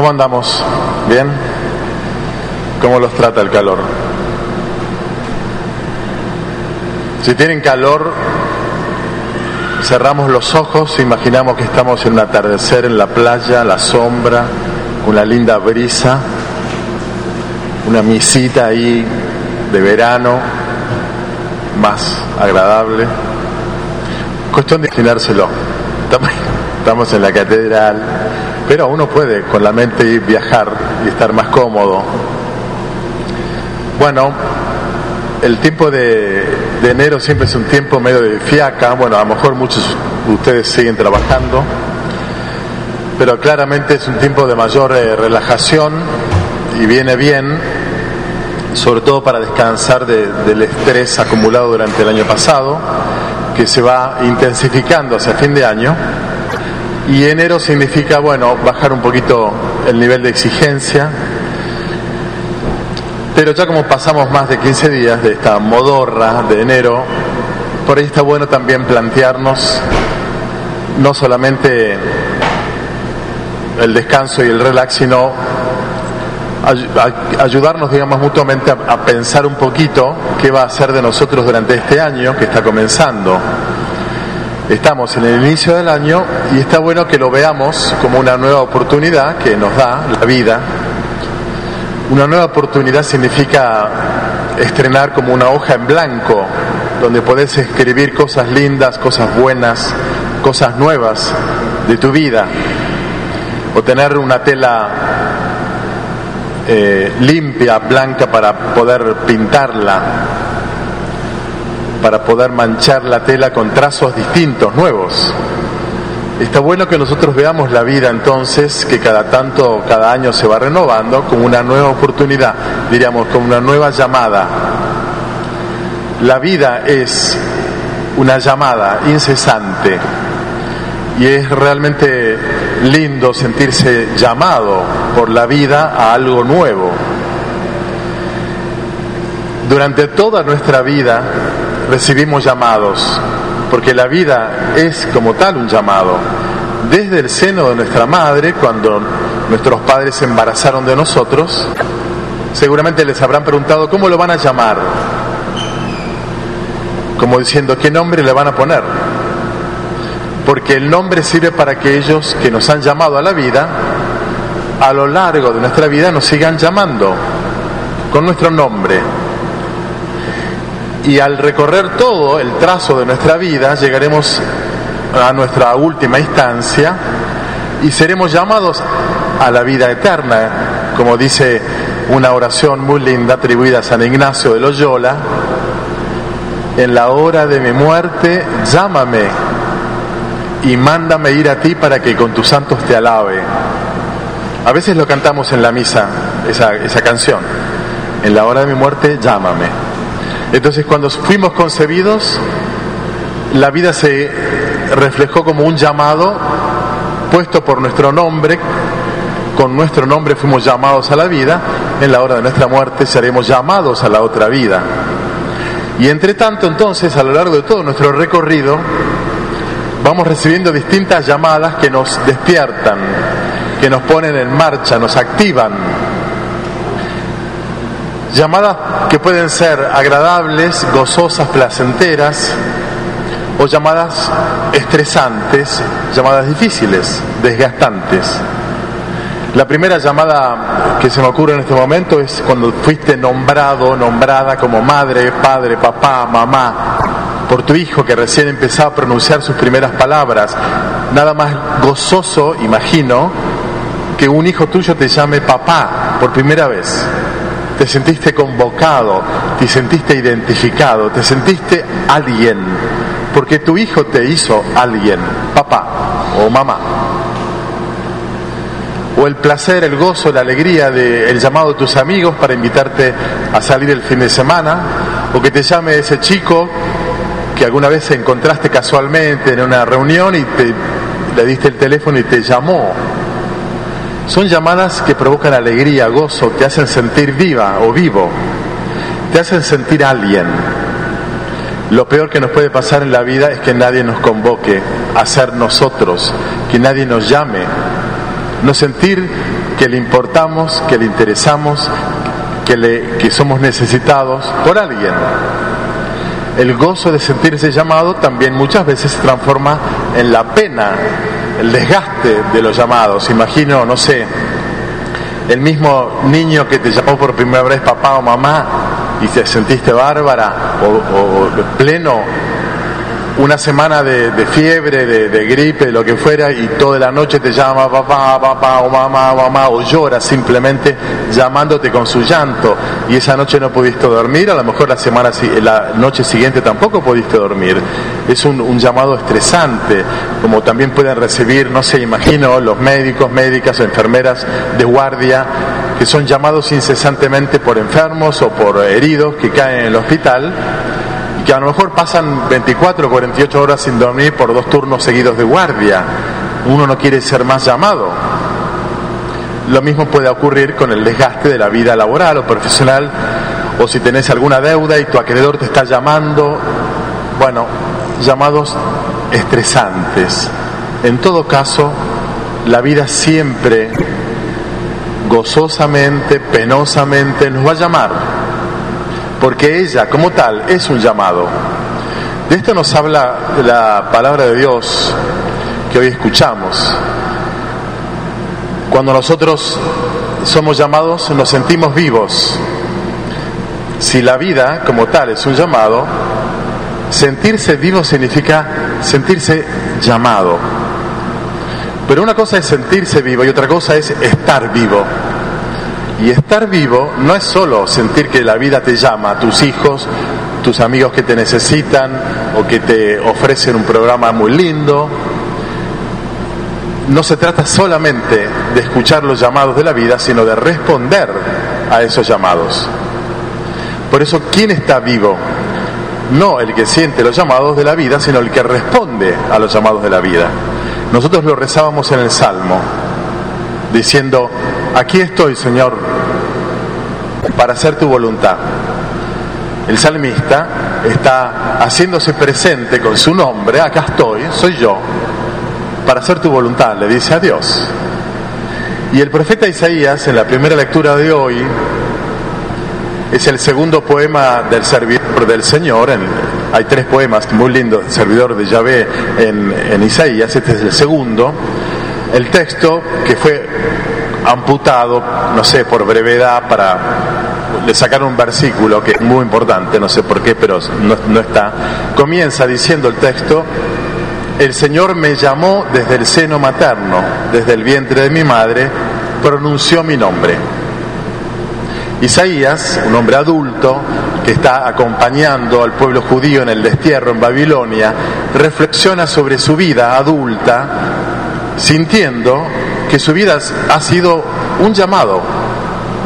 ¿Cómo andamos? ¿Bien? ¿Cómo los trata el calor? Si tienen calor, cerramos los ojos, imaginamos que estamos en un atardecer en la playa, la sombra, una linda brisa, una misita ahí de verano, más agradable. Cuestión de imaginárselo. Estamos en la catedral, pero uno puede con la mente ir viajar y estar más cómodo. Bueno, el tiempo de, enero siempre es un tiempo medio de fiaca, bueno, a lo mejor muchos de ustedes siguen trabajando, pero claramente es un tiempo de mayor eh, relajación y viene bien, sobre todo para descansar del estrés acumulado durante el año pasado, que se va intensificando hacia fin de año. Y enero significa, bueno, bajar un poquito el nivel de exigencia, pero ya como pasamos más de 15 días de esta modorra de enero, por ahí está bueno también plantearnos no solamente el descanso y el relax, sino ayudarnos, digamos, mutuamente a, pensar un poquito qué va a ser de nosotros durante este año que está comenzando. Estamos en el inicio del año y está bueno que lo veamos como una nueva oportunidad que nos da la vida. Una nueva oportunidad significa estrenar como una hoja en blanco, donde podés escribir cosas lindas, cosas buenas, cosas nuevas de tu vida, o tener una tela eh, limpia, blanca para poder pintarla, para poder manchar la tela con trazos distintos, nuevos. Está bueno que nosotros veamos la vida entonces, que cada tanto, cada año se va renovando, como una nueva oportunidad, diríamos, como una nueva llamada. La vida es una llamada incesante y es realmente lindo sentirse llamado por la vida a algo nuevo. Durante toda nuestra vida recibimos llamados, porque la vida es como tal un llamado. Desde el seno de nuestra madre, cuando nuestros padres se embarazaron de nosotros, seguramente les habrán preguntado cómo lo van a llamar, como diciendo qué nombre le van a poner, porque el nombre sirve para que ellos que nos han llamado a la vida, a lo largo de nuestra vida nos sigan llamando con nuestro nombre, y al recorrer todo el trazo de nuestra vida llegaremos a nuestra última instancia y seremos llamados a la vida eterna, como dice una oración muy linda atribuida a San Ignacio de Loyola, en la hora de mi muerte, llámame y mándame ir a ti para que con tus santos te alabe. A veces lo cantamos en la misa, esa, esa canción. En la hora de mi muerte, llámame. Entonces cuando fuimos concebidos, la vida se reflejó como un llamado puesto por nuestro nombre, con nuestro nombre fuimos llamados a la vida, en la hora de nuestra muerte seremos llamados a la otra vida. Y entre tanto entonces, a lo largo de todo nuestro recorrido, vamos recibiendo distintas llamadas que nos despiertan, que nos ponen en marcha, nos activan, llamadas que pueden ser agradables, gozosas, placenteras, o llamadas estresantes, llamadas difíciles, desgastantes. La primera llamada que se me ocurre en este momento es cuando fuiste nombrado, nombrada como madre, padre, papá, mamá, por tu hijo que recién empezaba a pronunciar sus primeras palabras. Nada más gozoso, imagino, que un hijo tuyo te llame papá por primera vez te sentiste convocado, te sentiste identificado, te sentiste alguien, porque tu hijo te hizo alguien, papá o mamá. O el placer, el gozo, la alegría del llamado de tus amigos para invitarte a salir el fin de semana, o que te llame ese chico que alguna vez encontraste casualmente en una reunión y te, le diste el teléfono y te llamó son llamadas que provocan alegría, gozo, te hacen sentir viva o vivo, te hacen sentir alguien. Lo peor que nos puede pasar en la vida es que nadie nos convoque a ser nosotros, que nadie nos llame. No sentir que le importamos, que le interesamos, que, le, que somos necesitados por alguien. El gozo de sentirse llamado también muchas veces se transforma en la pena, el desgaste de los llamados. Imagino, no sé, el mismo niño que te llamó por primera vez papá o mamá y te sentiste bárbara o, pleno una semana de, fiebre, de, gripe, de lo que fuera, y toda la noche te llama papá, papá, o mamá, mamá, o llora simplemente llamándote con su llanto, y esa noche no pudiste dormir, a lo mejor la semana, la noche siguiente tampoco pudiste dormir. Es un, un llamado estresante, como también pueden recibir, no sé, imagino, los médicos, médicas o enfermeras de guardia, que son llamados incesantemente por enfermos o por heridos que caen en el hospital que a lo mejor pasan 24 o 48 horas sin dormir por dos turnos seguidos de guardia. Uno no quiere ser más llamado. Lo mismo puede ocurrir con el desgaste de la vida laboral o profesional, o si tenés alguna deuda y tu acreedor te está llamando. Bueno, llamados estresantes. En todo caso, la vida siempre, gozosamente, penosamente, nos va a llamar porque ella como tal es un llamado. De esto nos habla la palabra de Dios que hoy escuchamos. Cuando nosotros somos llamados nos sentimos vivos. Si la vida como tal es un llamado, sentirse vivo significa sentirse llamado. Pero una cosa es sentirse vivo y otra cosa es estar vivo. Y estar vivo no es solo sentir que la vida te llama, tus hijos, tus amigos que te necesitan o que te ofrecen un programa muy lindo. No se trata solamente de escuchar los llamados de la vida, sino de responder a esos llamados. Por eso, ¿quién está vivo? No el que siente los llamados de la vida, sino el que responde a los llamados de la vida. Nosotros lo rezábamos en el Salmo, diciendo, aquí estoy, Señor, para hacer tu voluntad. El salmista está haciéndose presente con su nombre, acá estoy, soy yo, para hacer tu voluntad, le dice a Dios. Y el profeta Isaías, en la primera lectura de hoy, es el segundo poema del servidor del Señor. hay tres poemas muy lindos del servidor de Yahvé en, en Isaías, este es el segundo. El texto que fue amputado, no sé, por brevedad, para le sacar un versículo que es muy importante, no sé por qué, pero no, no está. Comienza diciendo el texto, el Señor me llamó desde el seno materno, desde el vientre de mi madre, pronunció mi nombre. Isaías, un hombre adulto que está acompañando al pueblo judío en el destierro en Babilonia, reflexiona sobre su vida adulta, sintiendo que su vida ha sido un llamado.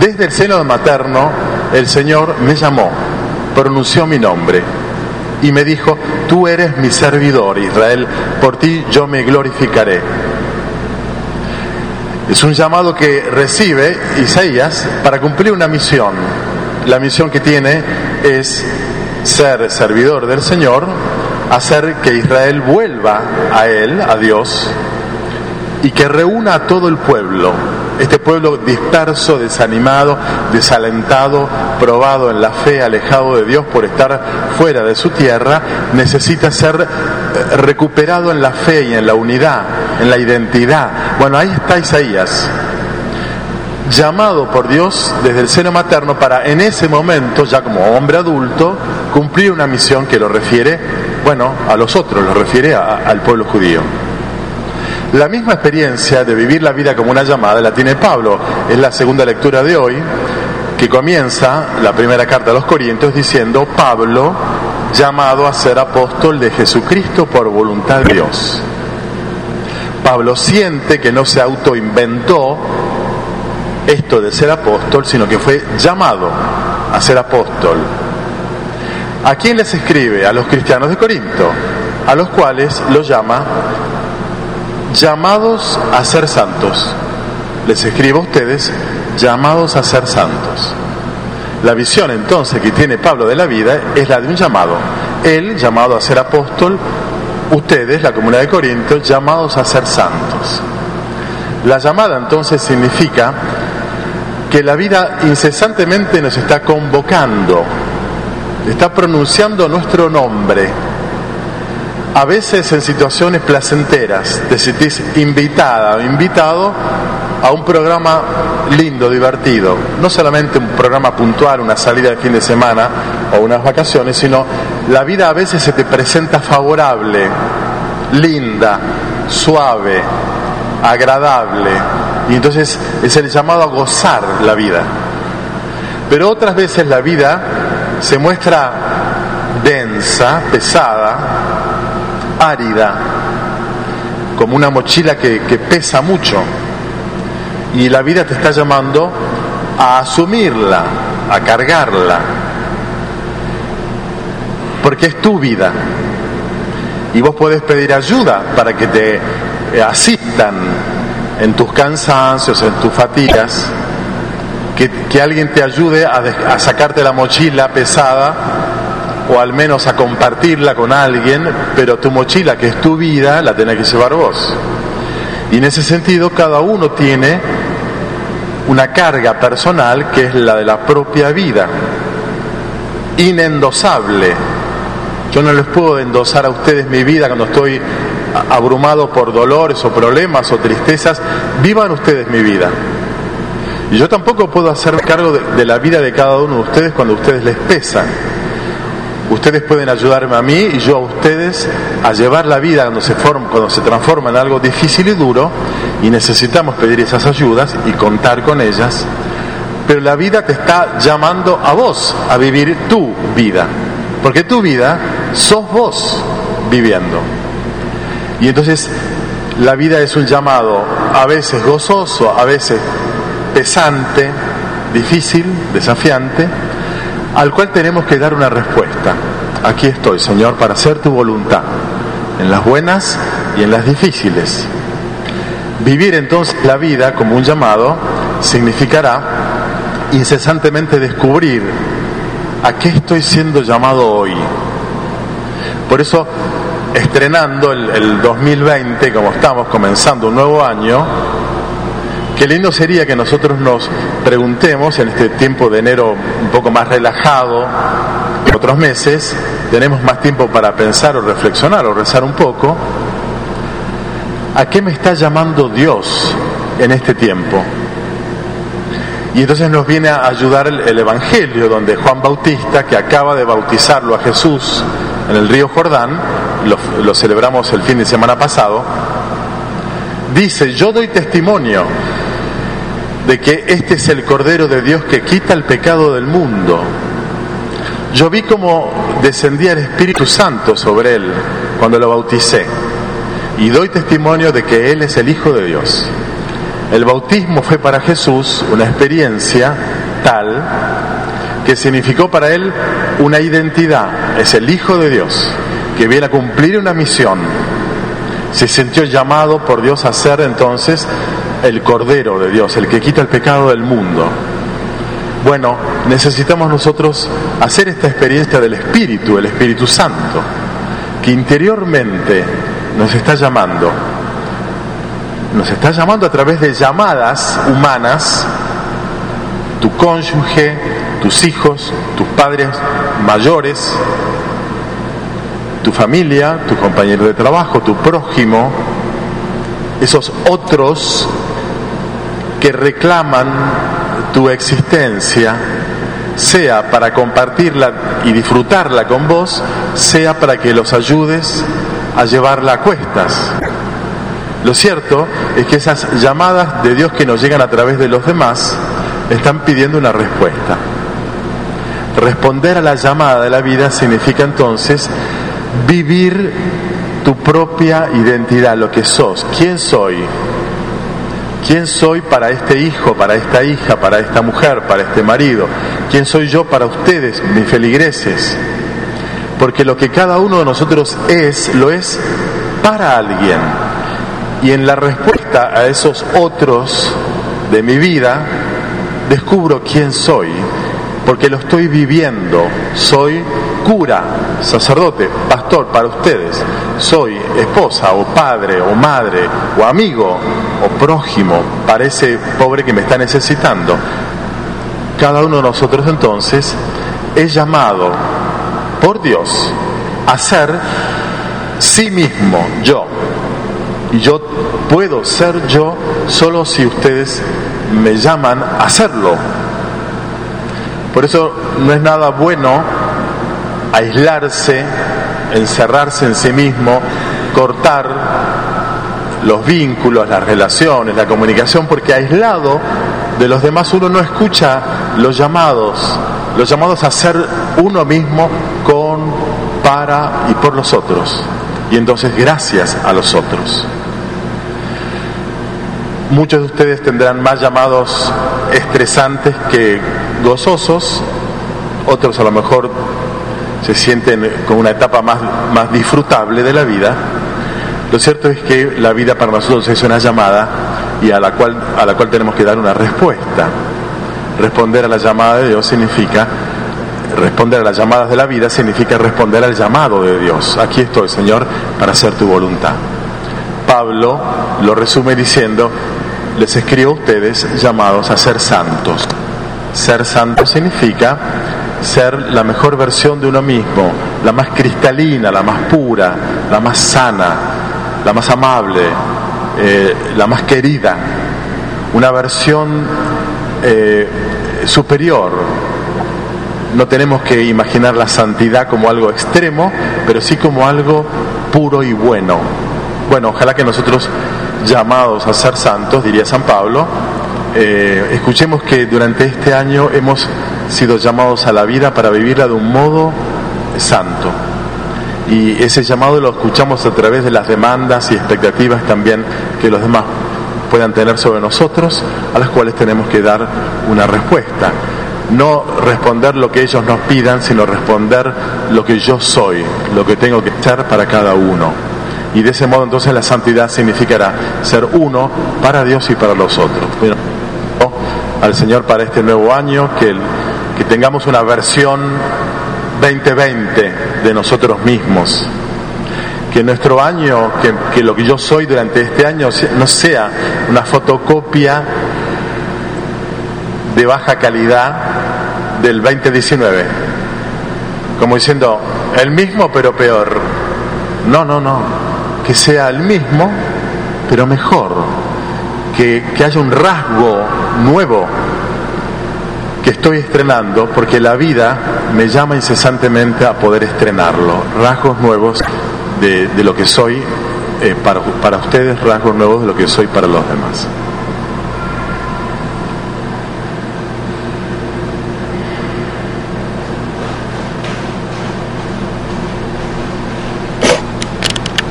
Desde el seno materno, el Señor me llamó, pronunció mi nombre y me dijo, tú eres mi servidor, Israel, por ti yo me glorificaré. Es un llamado que recibe Isaías para cumplir una misión. La misión que tiene es ser servidor del Señor, hacer que Israel vuelva a Él, a Dios, y que reúna a todo el pueblo, este pueblo disperso, desanimado, desalentado, probado en la fe, alejado de Dios por estar fuera de su tierra, necesita ser eh, recuperado en la fe y en la unidad, en la identidad. Bueno, ahí está Isaías, llamado por Dios desde el seno materno para en ese momento, ya como hombre adulto, cumplir una misión que lo refiere, bueno, a los otros, lo refiere al pueblo judío. La misma experiencia de vivir la vida como una llamada la tiene Pablo. Es la segunda lectura de hoy, que comienza la primera carta a los Corintios diciendo, Pablo, llamado a ser apóstol de Jesucristo por voluntad de Dios. Pablo siente que no se autoinventó esto de ser apóstol, sino que fue llamado a ser apóstol. ¿A quién les escribe? A los cristianos de Corinto, a los cuales los llama llamados a ser santos. Les escribo a ustedes, llamados a ser santos. La visión entonces que tiene Pablo de la vida es la de un llamado. Él, llamado a ser apóstol, ustedes, la comunidad de Corinto, llamados a ser santos. La llamada entonces significa que la vida incesantemente nos está convocando, está pronunciando nuestro nombre. A veces en situaciones placenteras te sentís invitada o invitado a un programa lindo, divertido. No solamente un programa puntual, una salida de fin de semana o unas vacaciones, sino la vida a veces se te presenta favorable, linda, suave, agradable. Y entonces es el llamado a gozar la vida. Pero otras veces la vida se muestra densa, pesada, árida, como una mochila que, que pesa mucho. Y la vida te está llamando a asumirla, a cargarla, porque es tu vida. Y vos podés pedir ayuda para que te asistan en tus cansancios, en tus fatigas, que, alguien te ayude a sacarte la mochila pesada o al menos a compartirla con alguien, pero tu mochila, que es tu vida, la tenés que llevar vos. Y en ese sentido, cada uno tiene una carga personal que es la de la propia vida, inendosable. Yo no les puedo endosar a ustedes mi vida cuando estoy abrumado por dolores o problemas o tristezas. Vivan ustedes mi vida. Y yo tampoco puedo hacer cargo de, de la vida de cada uno de ustedes cuando ustedes les pesan. Ustedes pueden ayudarme a mí y yo a ustedes a llevar la vida cuando se, cuando se transforma en algo difícil y duro y necesitamos pedir esas ayudas y contar con ellas. Pero la vida te está llamando a vos a vivir tu vida, porque tu vida sos vos viviendo. Y entonces la vida es un llamado a veces gozoso, a veces pesante, difícil, desafiante, al cual tenemos que dar una respuesta. Aquí estoy, Señor, para hacer tu voluntad, en las buenas y en las difíciles. Vivir entonces la vida como un llamado significará incesantemente descubrir a qué estoy siendo llamado hoy. Por eso, estrenando el, el 2020, como estamos comenzando un nuevo año, Qué lindo sería que nosotros nos preguntemos en este tiempo de enero un poco más relajado, otros meses, tenemos más tiempo para pensar o reflexionar o rezar un poco, ¿a qué me está llamando Dios en este tiempo? Y entonces nos viene a ayudar el, Evangelio, donde Juan Bautista, que acaba de bautizarlo a Jesús en el río Jordán, lo celebramos el fin de semana pasado, dice, yo doy testimonio de que este es el Cordero de Dios que quita el pecado del mundo. Yo vi como descendía el Espíritu Santo sobre él cuando lo bauticé y doy testimonio de que Él es el Hijo de Dios. El bautismo fue para Jesús una experiencia tal que significó para Él una identidad. Es el Hijo de Dios que viene a cumplir una misión. Se sintió llamado por Dios a ser entonces el Cordero de Dios, el que quita el pecado del mundo. Bueno, necesitamos nosotros hacer esta experiencia del Espíritu, el Espíritu Santo, que interiormente nos está llamando. Nos está llamando a través de llamadas humanas, tu cónyuge, tus hijos, tus padres mayores, tu familia, tu compañero de trabajo, tu prójimo, esos otros que reclaman tu existencia, sea para compartirla y disfrutarla con vos, sea para que los ayudes a llevarla a cuestas. Lo cierto es que esas llamadas de Dios que nos llegan a través de los demás están pidiendo una respuesta. Responder a la llamada de la vida significa entonces vivir tu propia identidad, lo que sos, quién soy, ¿Quién soy para este hijo, para esta hija, para esta mujer, para este marido? ¿Quién soy yo para ustedes, mis feligreses? Porque lo que cada uno de nosotros es, lo es para alguien. Y en la respuesta a esos otros de mi vida, descubro quién soy, porque lo estoy viviendo. Soy cura, sacerdote, pastor para ustedes. Soy esposa o padre o madre o amigo o prójimo, para ese pobre que me está necesitando. Cada uno de nosotros entonces es llamado por Dios a ser sí mismo, yo. Y yo puedo ser yo solo si ustedes me llaman a hacerlo. Por eso no es nada bueno aislarse, encerrarse en sí mismo, cortar los vínculos, las relaciones, la comunicación, porque aislado de los demás uno no escucha los llamados, los llamados a ser uno mismo con, para y por los otros. Y entonces gracias a los otros. Muchos de ustedes tendrán más llamados estresantes que gozosos, otros a lo mejor se sienten con una etapa más, más disfrutable de la vida. Lo cierto es que la vida para nosotros es una llamada y a la cual, a la cual tenemos que dar una respuesta. Responder a la llamada de Dios significa, responder a las llamadas de la vida significa responder al llamado de Dios. Aquí estoy, Señor, para hacer tu voluntad. Pablo lo resume diciendo, les escribo a ustedes llamados a ser santos. Ser santo significa ser la mejor versión de uno mismo, la más cristalina, la más pura, la más sana, la más amable, eh, la más querida, una versión eh, superior. No tenemos que imaginar la santidad como algo extremo, pero sí como algo puro y bueno. Bueno, ojalá que nosotros llamados a ser santos, diría San Pablo, eh, escuchemos que durante este año hemos sido llamados a la vida para vivirla de un modo santo. Y ese llamado lo escuchamos a través de las demandas y expectativas también que los demás puedan tener sobre nosotros, a las cuales tenemos que dar una respuesta. No responder lo que ellos nos pidan, sino responder lo que yo soy, lo que tengo que ser para cada uno. Y de ese modo entonces la santidad significará ser uno para Dios y para los otros. al Señor para este nuevo año, que, que tengamos una versión 2020 de nosotros mismos. Que nuestro año, que, lo que yo soy durante este año no sea una fotocopia de baja calidad del 2019. Como diciendo, el mismo pero peor. No, no, no que sea el mismo, pero mejor, que, que haya un rasgo nuevo que estoy estrenando, porque la vida me llama incesantemente a poder estrenarlo, rasgos nuevos de, de lo que soy eh, para, para ustedes, rasgos nuevos de lo que soy para los demás.